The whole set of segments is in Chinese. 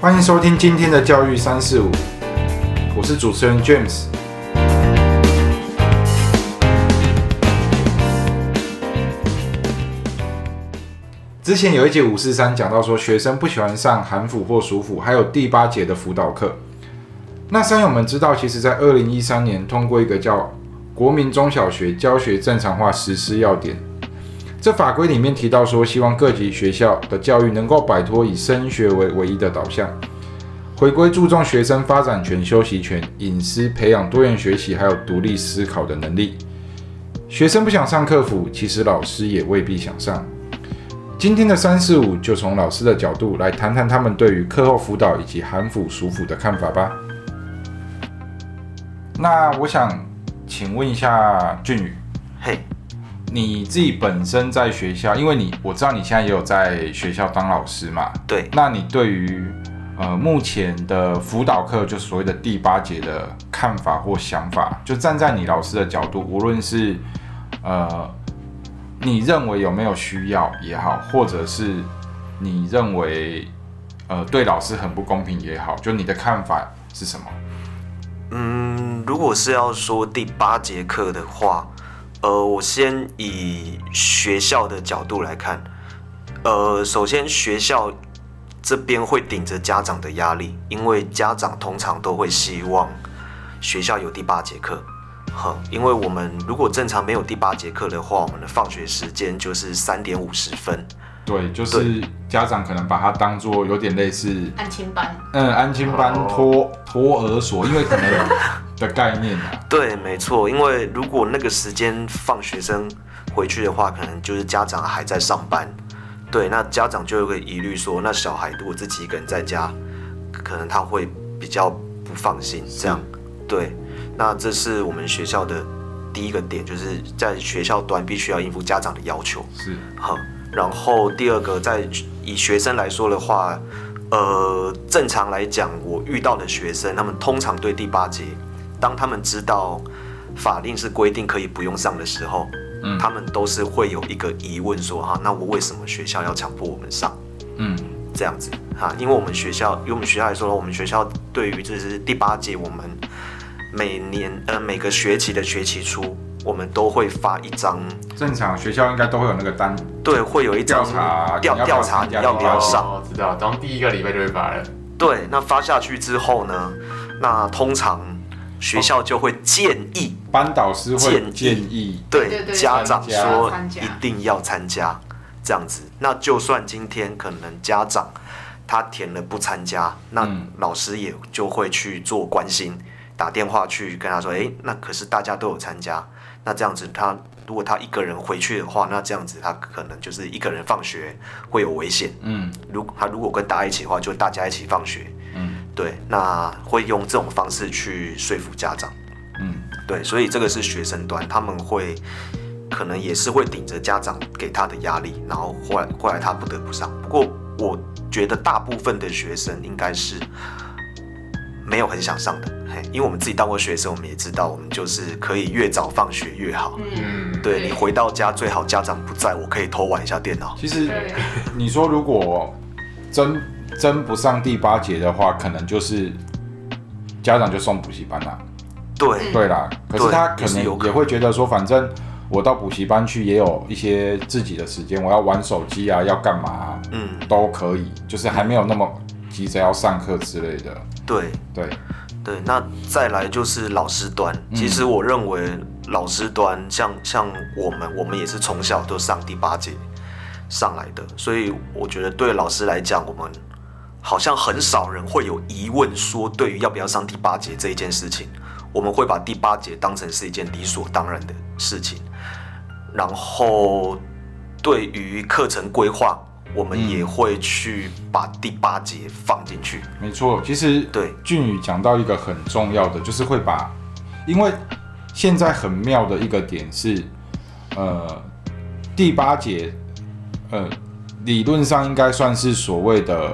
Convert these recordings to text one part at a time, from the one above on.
欢迎收听今天的教育三四五，我是主持人 James。之前有一节五四三讲到说，学生不喜欢上韩辅或暑辅，还有第八节的辅导课。那山友们知道，其实在二零一三年通过一个叫《国民中小学教学正常化实施要点》，这法规里面提到说，希望各级学校的教育能够摆脱以升学为唯一的导向，回归注重学生发展权、休息权、隐私，培养多元学习还有独立思考的能力。学生不想上课辅，其实老师也未必想上。今天的三四五就从老师的角度来谈谈他们对于课后辅导以及韩辅、暑辅的看法吧。那我想请问一下俊宇，嘿，你自己本身在学校，因为你我知道你现在也有在学校当老师嘛，对，那你对于呃目前的辅导课，就所谓的第八节的看法或想法，就站在你老师的角度，无论是呃你认为有没有需要也好，或者是你认为呃对老师很不公平也好，就你的看法是什么？嗯，如果是要说第八节课的话，呃，我先以学校的角度来看，呃，首先学校这边会顶着家长的压力，因为家长通常都会希望学校有第八节课，哈，因为我们如果正常没有第八节课的话，我们的放学时间就是三点五十分，对，就是家长可能把它当做有点类似安亲班，嗯安亲班托托儿所，因为可能的概念啊，对，没错，因为如果那个时间放学生回去的话，可能就是家长还在上班，对，那家长就有个疑虑说，那小孩如果自己一个人在家，可能他会比较不放心，这样，对，那这是我们学校的第一个点，就是在学校端必须要应付家长的要求，是。好，然后第二个，在以学生来说的话，呃，正常来讲，我遇到的学生，他们通常对第八节，当他们知道法令是规定可以不用上的时候，嗯他们都是会有一个疑问说，哈，那我为什么学校要强迫我们上？嗯这样子哈，因为我们学校，以我们学校来说，我们学校对于就是第八届，我们每年呃每个学期的学期初，我们都会发一张，正常学校应该都会有那个单，对，会有一张调查调你要不要调查你要不要上。哦，知道，当第一个礼拜就会发了。对，那发下去之后呢，那通常学校就会建议，班导师会建议建议，对家长说一定要参加，这样子。那就算今天可能家长他填了不参加，那嗯老师也就会去做关心，打电话去跟他说，诶，那可是大家都有参加，那这样子他如果他一个人回去的话，那这样子他可能就是一个人放学会有危险。嗯如他如果跟大家一起的话，就大家一起放学。嗯对，那会用这种方式去说服家长。嗯，对，所以这个是学生端，他们会可能也是会顶着家长给他的压力，然后后来后来他不得不上。不过我觉得大部分的学生应该是没有很想上的，嘿，因为我们自己当过学生，我们也知道，我们就是可以越早放学越好。嗯，嗯，对你回到家最好家长不在，我可以偷玩一下电脑。其实，你说如果真真不上第八节的话，可能就是家长就送补习班啦。对，对啦，可是他可能也会觉得说，反正我到补习班去也有一些自己的时间，我要玩手机啊，要干嘛啊、嗯，都可以，就是还没有那么急着要上课之类的。对。对，对，那再来就是老师端。其实我认为老师端像像我们，我们也是从小都上第八节上来的，所以我觉得对老师来讲，我们好像很少人会有疑问说，对于要不要上第八节这一件事情，我们会把第八节当成是一件理所当然的事情。然后对于课程规划，我们也会去把第八节放进去。没错。其实对，俊宇讲到一个很重要的，就是会把，因为现在很妙的一个点是，呃，第八节，呃，理论上应该算是所谓的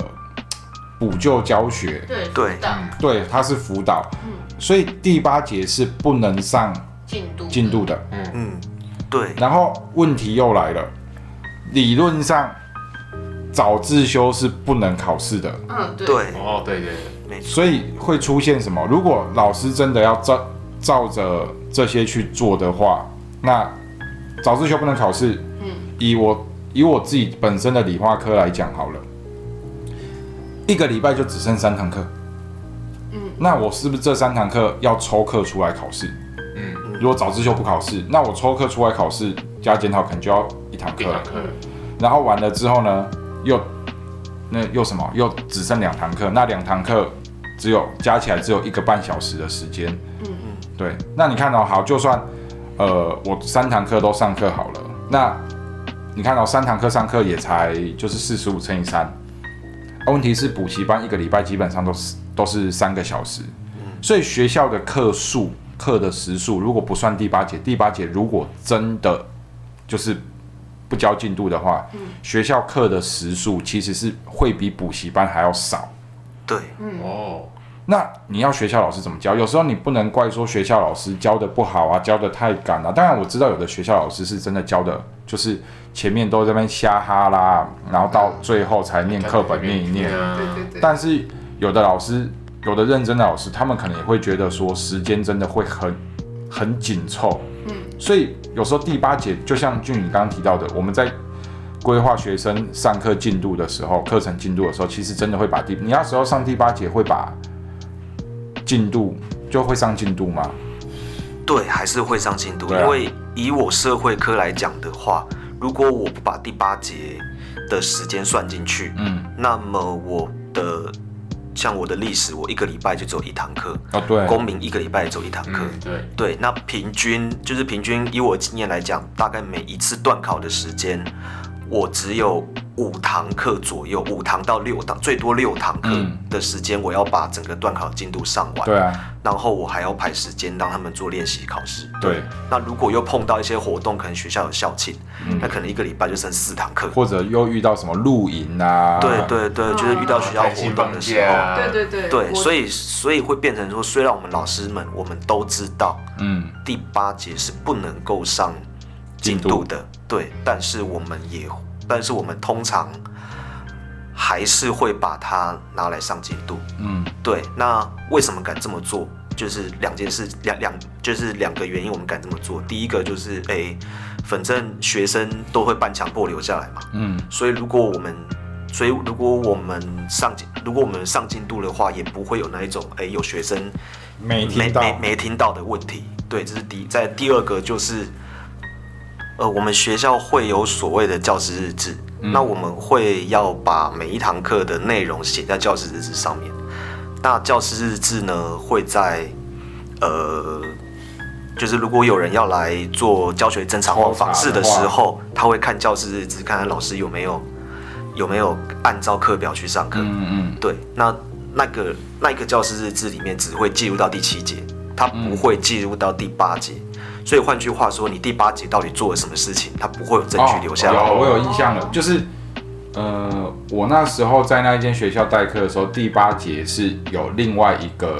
补救教学，对对。嗯对，它是辅导，嗯。所以第八节是不能上进度。进度的。嗯，嗯，对，然后问题又来了，理论上早自修是不能考试的，嗯，对，对，哦，对对对，没错，所以会出现什么？如果老师真的要照照着这些去做的话，那早自修不能考试。嗯，以我以我自己本身的理化科来讲好了，一个礼拜就只剩三堂课。嗯，那我是不是这三堂课要抽课出来考试？嗯，如果早自修不考试，那我抽课出来考试加检讨可能就要一堂课了一堂。课，然后完了之后呢，又那又什么？又只剩两堂课，那两堂课只有加起来只有一个半小时的时间。嗯嗯，对，那你看哦，好，就算呃我三堂课都上课好了，那你看哦，三堂课上课也才就是四十五乘以三、啊问题是补习班一个礼拜基本上都是都是三个小时，所以学校的课数课的时数如果不算第八节，第八节如果真的就是不交进度的话，学校课的时数其实是会比补习班还要少。对，哦，那你要学校老师怎么教？有时候你不能怪说学校老师教的不好啊，教的太赶了、当然我知道有的学校老师是真的教的，就是前面都在那边瞎哈啦，然后到最后才念课本念一念。啊对对对，但是有的老师，有的认真的老师，他们可能也会觉得说时间真的会很很紧凑。嗯，所以有时候第八节，就像俊宇刚刚提到的，我们在规划学生上课进度的时候，课程进度的时候，其实真的会把第你那时候上第八节会把进度就会上进度吗？对，还是会上进度，啊因为以我社会科来讲的话，如果我不把第八节的时间算进去，嗯，那么我的像我的历史，我一个礼拜就只有一堂课，哦对，公民一个礼拜也只有一堂课。嗯，对，对，那平均就是平均，以我经验来讲，大概每一次段考的时间，我只有五堂课左右，五堂到六堂，最多六堂课嗯。的时间，我要把整个段考进度上完。对啊，然后我还要排时间让他们做练习考试。对，那如果又碰到一些活动，可能学校有校庆，嗯。那可能一个礼拜就剩四堂课。或者又遇到什么露营啊，对对对，就是遇到学校活动的时候，假，对对对。对，所以所以会变成说，虽然我们老师们我们都知道嗯，第八节是不能够上进度的，对，但是我们也，但是我们通常还是会把它拿来上进度。嗯，对，那为什么敢这么做？就是两件事，两两就是两个原因，我们敢这么做。第一个就是，哎，反正学生都会半强迫留下来嘛，嗯，所以如果我们，所以如果我们上进，如果我们上进度的话，也不会有那一种，哎，有学生没没，没没听到的问题。对，这是第一。在第二个就是，呃，我们学校会有所谓的教师日志，那我们会要把每一堂课的内容写在教师日志上面。那教师日志呢，会在呃，就是如果有人要来做教学侦查或抽查访视的时候，他会看教师日志，看看老师有没有有没有按照课表去上课。嗯嗯对，那那个那个教师日志里面只会记录到第七节，他不会记录到第八节。所以换句话说，你第八节到底做了什么事情，他不会有证据留下来。哦有我有印象了，就是呃，我那时候在那一间学校代课的时候，第八节是有另外一个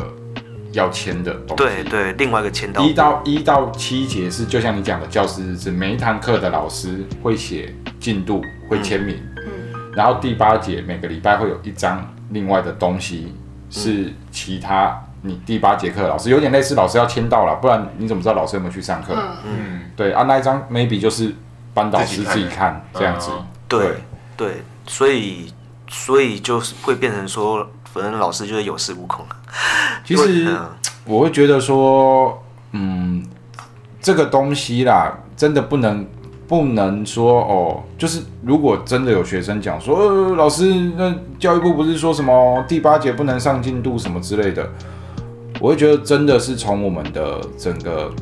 要签的东西。对对，另外一个签到一到一到七节是就像你讲的教师日志，每一堂课的老师会写进度，会签名。嗯然后第八节每个礼拜会有一张另外的东西，是其他你第八节课老师有点类似老师要签到了，不然你怎么知道老师有没有去上课？嗯嗯，对啊，那一张 maybe 就是班导师自己看这样子。嗯对对，所以所以就是会变成说，反正老师就是有恃无恐了。其实嗯我会觉得说，嗯，这个东西啦，真的不能不能说哦，就是如果真的有学生讲说，呃，老师，那教育部不是说什么第八节不能上进度什么之类的，我会觉得真的是从我们的整个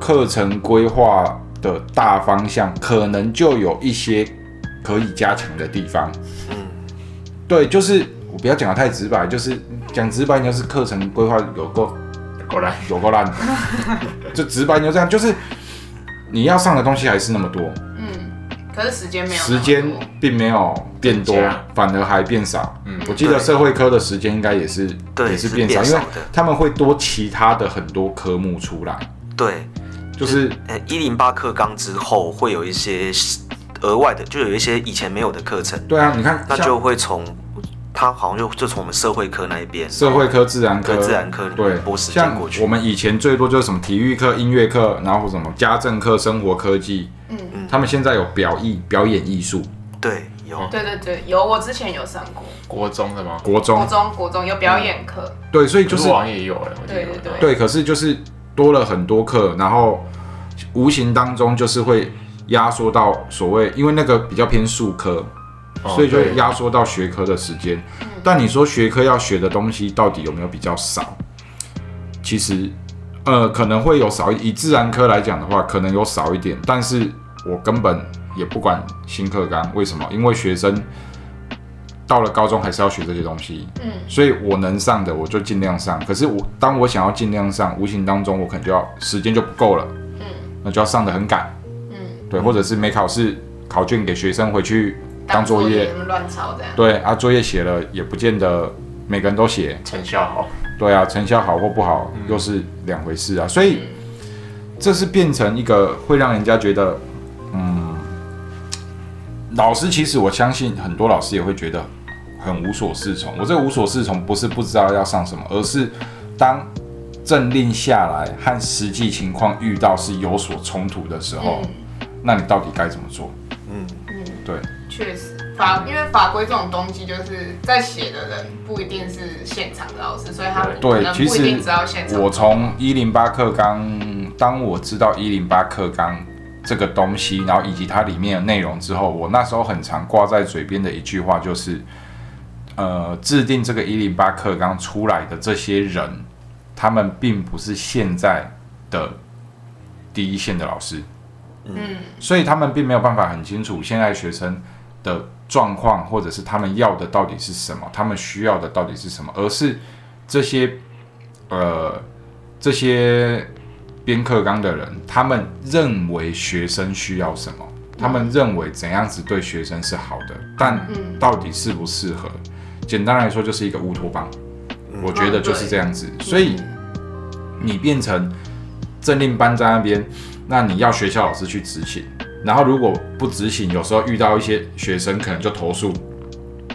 课程规划的大方向，可能就有一些可以加强的地方。嗯，对，就是我不要讲的太直白，就是讲直白，你就是课程规划有够够烂，有够烂，就直白你就这样，就是你要上的东西还是那么多，嗯，可是时间没有时间并没有变多，反而还变少。嗯我记得社会科的时间应该也是对也是变少，因为他们会多其他的很多科目出来，对，就是呃，一零八课纲之后会有一些额外的，就有一些以前没有的课程，对啊，你看，那就会从他好像就就从我们社会科那一边，社会科、自然科、自然科对，拨时间像过去。我们以前最多就是什么体育课、音乐课，然后什么家政课、生活科技。嗯。嗯他们现在有表艺、表演艺术，对有对对对，有我之前有上过，国中的吗？国国中中国中有表演课，对，所以就是可是我好像也有哎，我记得有对对对对，可是就是多了很多课，然后无形当中就是会压缩到所谓，因为那个比较偏数科，哦所以就会对压缩到学科的时间。但你说学科要学的东西到底有没有比较少？其实，呃，可能会有少一。以自然科来讲的话，可能有少一点，但是我根本也不管新课纲，为什么？因为学生到了高中还是要学这些东西，嗯，所以我能上的我就尽量上。可是我当我想要尽量上，无形当中我可能就要时间就不够了，嗯，那就要上的很赶，嗯，对，或者是没考试，考卷给学生回去当作作业，乱抄这样，对啊，作业写了也不见得每个人都写，成效好，对啊，成效好或不好又是两回事啊，所以这是变成一个会让人家觉得，嗯，老师其实我相信很多老师也会觉得很无所适从。我这个无所适从不是不知道要上什么，而是当政令下来和实际情况遇到是有所冲突的时候，那你到底该怎么做？嗯对，确实法，因为法规这种东西，就是在写的人不一定是现场的老师，所以他可对，其能不一定实知道现场。我从一零八课纲，当我知道一零八课纲这个东西，然后以及它里面的内容之后，我那时候很常挂在嘴边的一句话就是，呃，制定这个一零八课纲出来的这些人，他们并不是现在的第一线的老师，嗯。所以他们并没有办法很清楚现在学生的状况，或者是他们要的到底是什么，他们需要的到底是什么，而是这些呃这些编课纲的人，他们认为学生需要什么，他们认为怎样子对学生是好的，但嗯。到底适不适合，简单来说就是一个乌托邦，我觉得就是这样子，所以你变成政令班在那边，那你要学校老师去执行，然后如果不执行，有时候遇到一些学生可能就投诉，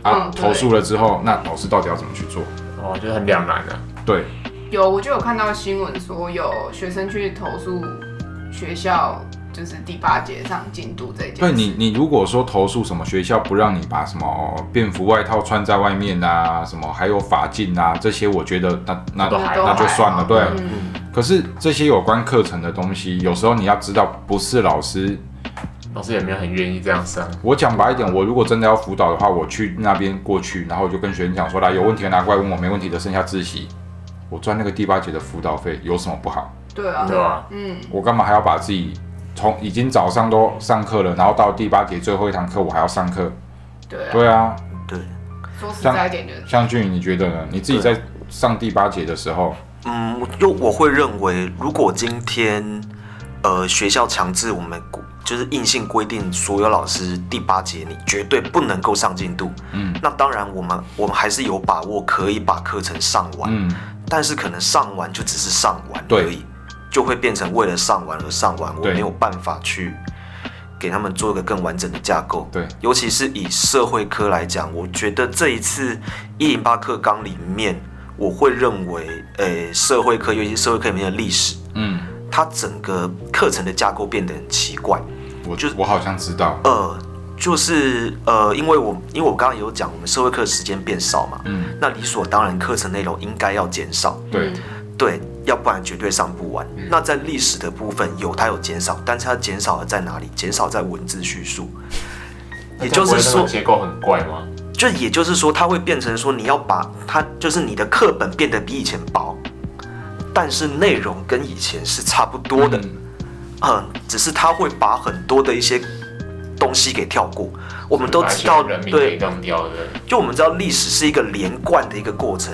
啊，投诉了之后，那老师到底要怎么去做？哦，就是很两难的。对，有，我就有看到新闻说有学生去投诉学校，就是第八节上进度这件事。对你，你如果说投诉什么学校不让你把什么便服外套穿在外面啊，什么还有法镜啊这些，我觉得那那都还那就算了，对。嗯可是这些有关课程的东西，有时候你要知道，不是老师。老师也没有很愿意这样上，我讲白一点，我如果真的要辅导的话，我去那边过去，然后我就跟学生讲说，来有问题的拿过来问我，没问题的剩下自习。我赚那个第八节的辅导费有什么不好？对啊，对啊？嗯，我干嘛还要把自己从已经早上都上课了，然后到第八节最后一堂课我还要上课？对啊。对啊，对，说实在一点就是，像俊宇，你觉得呢？你自己在上第八节的时候，嗯，就我会认为，如果今天呃学校强制我们就是硬性规定所有老师第八节你绝对不能够上进度，嗯。那当然我们我们还是有把握可以把课程上完，嗯，但是可能上完就只是上完对而已，就会变成为了上完而上完，我没有办法去给他们做一个更完整的架构。对，尤其是以社会科来讲，我觉得这一次一零八课纲里面，我会认为，诶、社会科，尤其是社会科里面的历史，嗯，它整个课程的架构变得很奇怪。我就是我好像知道，呃，就是呃，因为我因为我刚刚有讲，我们社会课时间变少嘛，嗯，那理所当然课程内容应该要减少。对，对，要不然绝对上不完。那在历史的部分有它有减少，但是它减少了在哪里？减少在文字叙述，也就是说，结构很怪吗？就也就是说，它会变成说，你要把它就是你的课本变得比以前薄，但是内容跟以前是差不多的，嗯嗯，只是他会把很多的一些东西给跳过。我们都知道，对就我们知道历史是一个连贯的一个过程，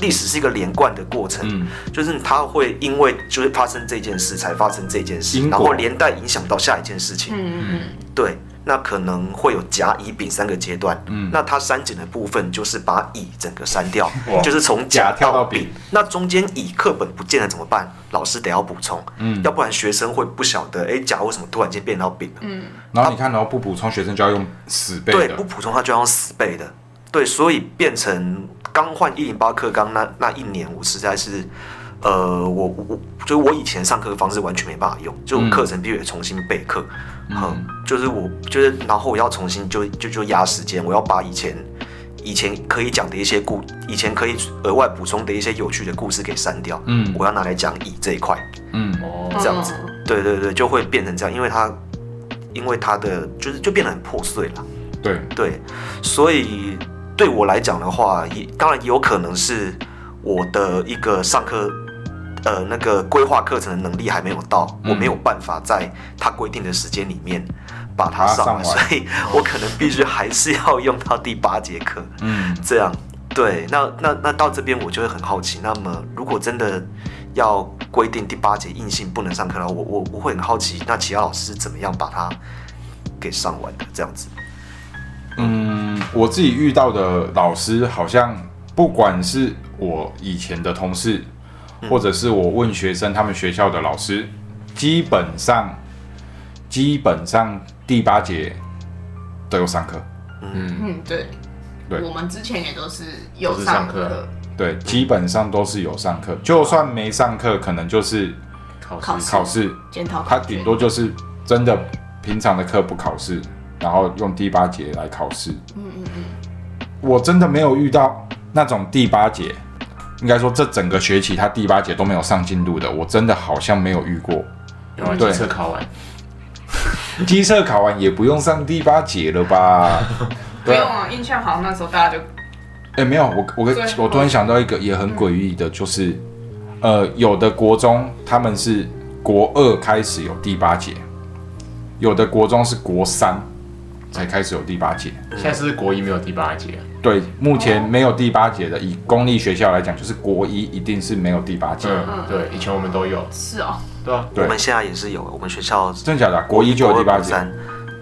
历史是一个连贯的过程。嗯，就是它会因为就是发生这件事才发生这件事然后连带影响到下一件事情。嗯嗯对，那可能会有甲、乙、丙三个阶段。嗯那它删减的部分就是把乙整个删掉，就是从甲甲跳到丙。那中间乙课本不见了怎么办？老师得要补充，嗯要不然学生会不晓得，哎，甲为什么突然间变到丙了？嗯，然后你看，然后不补充，学生就要用死背对，不，补充他就要用死背的。对，所以变成刚换一零八课纲那那一年，我实在是，呃，我我就是我以前上课的方式完全没办法用，就课程必须得重新备课，嗯嗯，就是我就是然后我要重新就就就压时间，我要把以前以前可以讲的一些故，以前可以额外补充的一些有趣的故事给删掉，嗯我要拿来讲乙这一块。嗯哦，这样子嗯对对对，就会变成这样，因为它因为它的就是就变得很破碎了。对，对，所以对我来讲的话，也当然也有可能是我的一个上课，呃，那个规划课程的能力还没有到，嗯我没有办法在他规定的时间里面把它上所以我可能必须还是要用到第八节课，嗯这样。对，那那那到这边我就会很好奇，那么如果真的要规定第八节硬性不能上课了，我我我会很好奇，那其他老师是怎么样把它给上完的？这样子。嗯，我自己遇到的老师，好像不管是我以前的同事，或者是我问学生他们学校的老师，基本上基本上第八节都有上课。嗯，嗯，对，对我们之前也都是有都是上上课课，对，基本上都是有上课，就算没上课，可能就是考试考试考试，检讨他考卷顶多就是真的平常的课不考试，然后用第八节来考试。嗯嗯嗯，我真的没有遇到那种第八节，应该说这整个学期他第八节都没有上进度的，我真的好像没有遇过。有啊，对机测考完，机测考完也不用上第八节了吧？不用啊，印象好像那时候大家就哎、没有，我我对我突然想到一个也很诡异的，就是呃，有的国中他们是国二开始有第八节，有的国中是国三才开始有第八节。现在是国一没有第八节啊，对，目前没有第八节的，以公立学校来讲，就是国一一定是没有第八节。嗯，对，以前我们都有，是哦，对啊，对我们现在也是有，我们学校真的假的啊、国一就有第八节，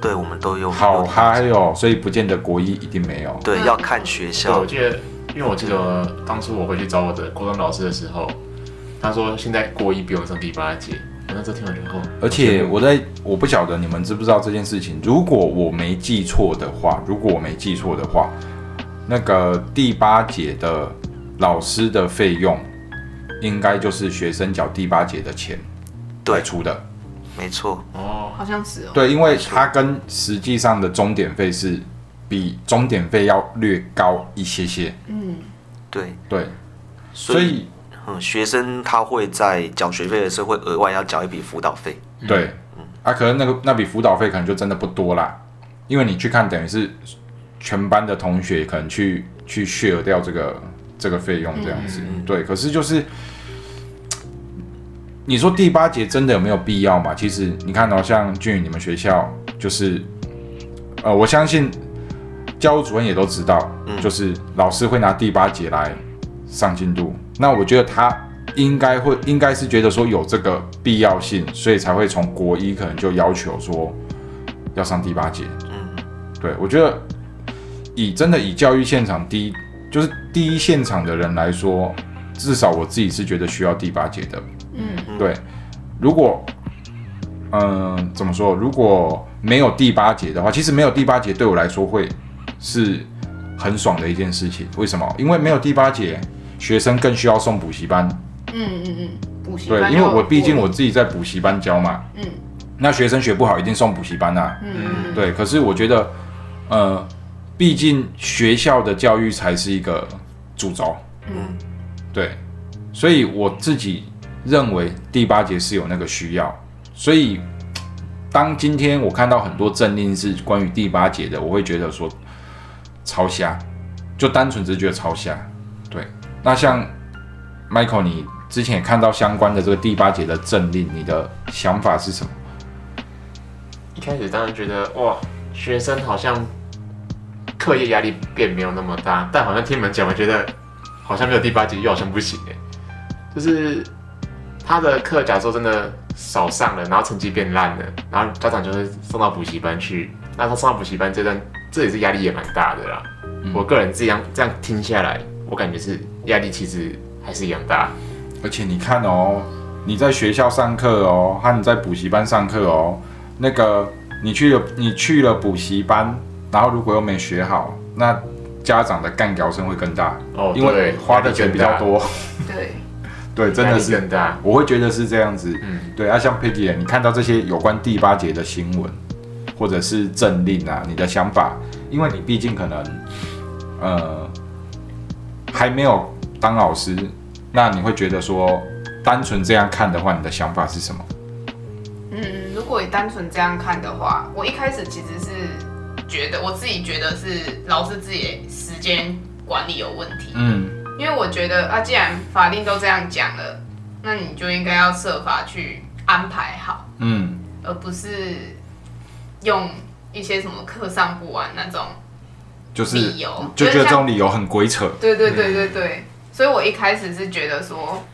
对，我们都有。好嗨哦！所以不见得国一一定没有。对，嗯要看学对，校我。记得，因为我记得当初我回去找我的国中老师的时候，他说现在国一不用上第八节，我那时候听完之后，而且我在我不晓得你们知不知道这件事情，如果我没记错的话，如果我没记错的话，那个第八节的老师的费用，应该就是学生缴第八节的钱对，出的。没错，哦，好像是哦，对，因为它跟实际上的终点费是比终点费要略高一些些。嗯，对，对，所以所以嗯，学生他会在缴学费的时候会额外要缴一笔辅导费。对，嗯啊，可能那个那笔辅导费可能就真的不多啦，因为你去看，等于是全班的同学可能去去 share 掉这个这个费用这样子。嗯对，可是就是你说第八节真的有没有必要嘛？其实你看到、像俊宇你们学校就是，呃，我相信教务主任也都知道，嗯就是老师会拿第八节来上进度。那我觉得他应该会，应该是觉得说有这个必要性，所以才会从国一可能就要求说要上第八节。嗯，对我觉得以真的以教育现场第一就是第一现场的人来说，至少我自己是觉得需要第八节的。嗯，对，如果嗯、怎么说？如果没有第八节的话，其实没有第八节对我来说会是很爽的一件事情。为什么？因为没有第八节，学生更需要送补习班。嗯嗯嗯，补习对，因为我毕竟我自己在补习班教嘛，嗯那学生学不好一定送补习班啊。嗯嗯对，可是我觉得，呃，毕竟学校的教育才是一个主轴，嗯对，所以我自己认为第八节是有那个需要，所以当今天我看到很多政令是关于第八节的，我会觉得说超瞎，就单纯只是觉得超瞎。对，那像 Michael，你之前也看到相关的这个第八节的政令，你的想法是什么？一开始当然觉得哇，学生好像课业压力变没有那么大，但好像听你们讲，我觉得好像没有第八节又好像不行哎，就是他的课假如说真的少上了，然后成绩变烂了，然后家长就会送到补习班去，那他上补习班这段，这也是压力也蛮大的啦。嗯我个人这样这样听下来，我感觉是压力其实还是一样大。而且你看哦，你在学校上课哦，和你在补习班上课哦，那个你去了你去了补习班，然后如果又没学好，那家长的干掉声会更大，哦，因为花的钱比较，多。对，对，真的是更大。我会觉得是这样子。嗯，对啊，像 Peggy，你看到这些有关第八节的新闻，或者是政令啊，你的想法，因为你毕竟可能，呃，还没有当老师，那你会觉得说，单纯这样看的话，你的想法是什么？嗯，如果你单纯这样看的话，我一开始其实是觉得我自己觉得是老师自己的时间管理有问题，嗯。因为我觉得啊，既然法令都这样讲了，那你就应该要设法去安排好，嗯，而不是用一些什么课上不完那种就是理由，就觉得这像种理由很鬼扯。对对对对对，所以我一开始是觉得说，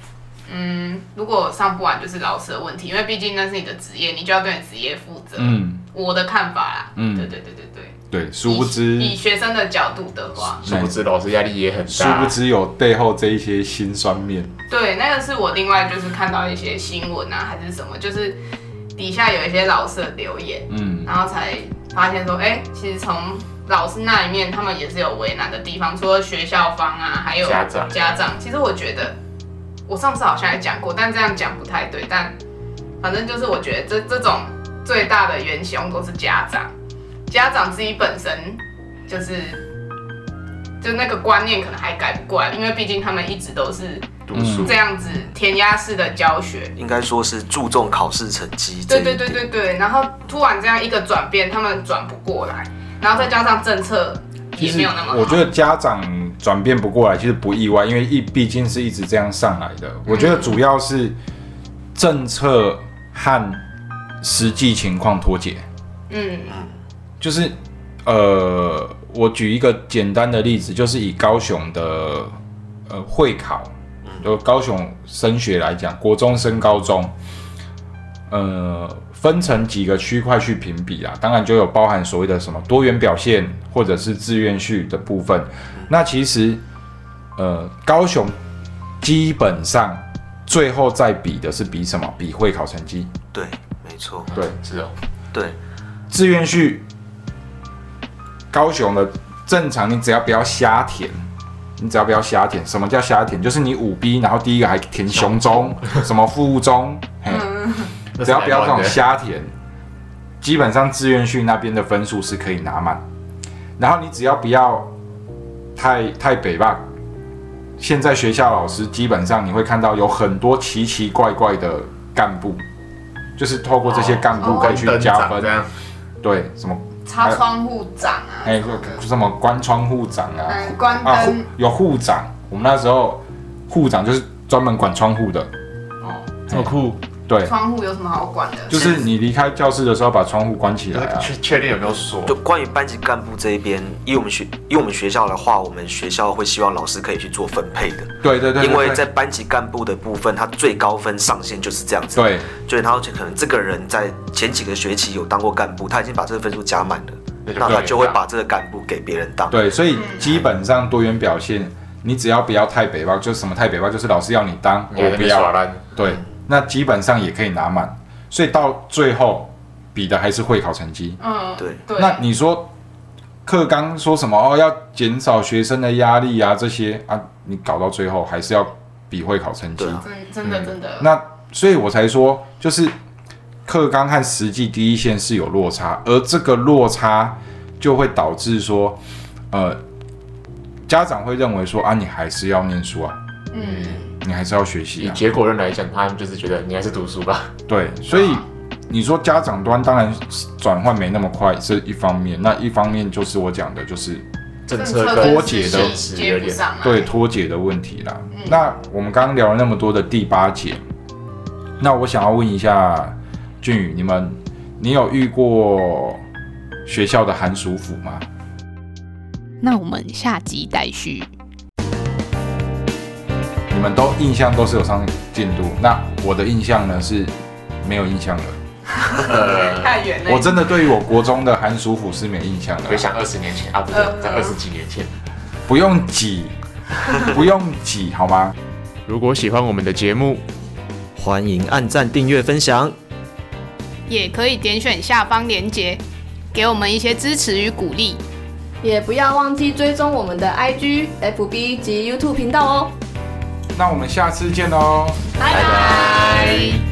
嗯，如果上不完就是老师的问题，因为毕竟那是你的职业，你就要对你职业负责。嗯，我的看法啦，嗯对对对对对。对，殊不知以，以学生的角度的话，殊不知老师压力也很大殊。不知有背后这一些辛酸面。对，那个是我另外就是看到一些新闻啊，还是什么，就是底下有一些老师的留言，嗯然后才发现说，哎、其实从老师那一面，他们也是有为难的地方，除了学校方啊，还有家长家长。其实我觉得，我上次好像也讲过，但这样讲不太对。但反正就是我觉得这这种最大的元凶都是家长，家长自己本身就是。就那个观念可能还改不过来，因为毕竟他们一直都是读书这样子填鸭式的教学，应该说是注重考试成绩。对对对对对，然后突然这样一个转变，他们转不过来，然后再加上政策其实也没有那么好。我觉得家长转变不过来，其实不意外，因为一毕竟是一直这样上来的。我觉得主要是政策和实际情况脱节。嗯就是呃，我举一个简单的例子，就是以高雄的呃会考，就高雄升学来讲，国中升高中，呃，分成几个区块去评比啊，当然就有包含所谓的什么多元表现或者是志愿序的部分。那其实呃，高雄基本上最后再比的是比什么？比会考成绩。对，没错，对，是哦，对，志愿序，高雄的正常，你只要不要瞎填，你只要不要瞎填。什么叫瞎填？就是你五 B，然后第一个还填雄中，什么附中，嘿，只要不要这种瞎填，基本上志愿训那边的分数是可以拿满。然后你只要不要太太北吧。现在学校老师基本上你会看到有很多奇奇怪怪的干部，就是透过这些干部哦可以去加分。对，什么擦窗户长啊，哎，什么关窗户长啊，嗯，关灯有护长，我们那时候护长就是专门管窗户的，哦，这么酷，对，窗户有什么好管的？就是你离开教室的时候把窗户关起来啊，确确定有没有锁？就关于班级干部这一边，以我们学以我们学校的话，我们学校会希望老师可以去做分配的，对对对，对因为在班级干部的部分，他最高分上限就是这样子。对。就是他可能这个人在前几个学期有当过干部，他已经把这个分数加满了，那他就会把这个干部给别人当。对，所以基本上多元表现，你只要不要太北吧，就是什么太北吧，就是老师要你当，我不要，对，那基本上也可以拿满，所以到最后比的还是会考成绩。嗯，对对，那你说课纲说什么哦，要减少学生的压力啊，这些啊，你搞到最后还是要比会考成绩。对啊真真的真的，那所以我才说，就是课纲和实际第一线是有落差，而这个落差就会导致说，呃，家长会认为说啊，你还是要念书啊，嗯，你还是要学习啊，以结果论来讲，他们就是觉得你还是读书吧。对，所以你说家长端当然转换没那么快是一方面，那一方面就是我讲的就是政策脱节的对脱节的问题啦。那我们刚刚聊了那么多的第八节，那我想要问一下俊宇，你们你有遇过学校的寒暑辅吗？那我们下集待续。你们都印象都是有上进度，那我的印象呢是没有印象了。呃，太远了。我真的对于我国中的寒暑辅是没印象的回。想二十年前啊，不对，呃在二十几年前。不用挤，不用挤，好吗？如果喜欢我们的节目，欢迎按赞、订阅、分享。也可以点选下方链接，给我们一些支持与鼓励。也不要忘记追踪我们的 IG、FB 及 YouTube 频道哦。那我们下次见喽。拜拜。拜。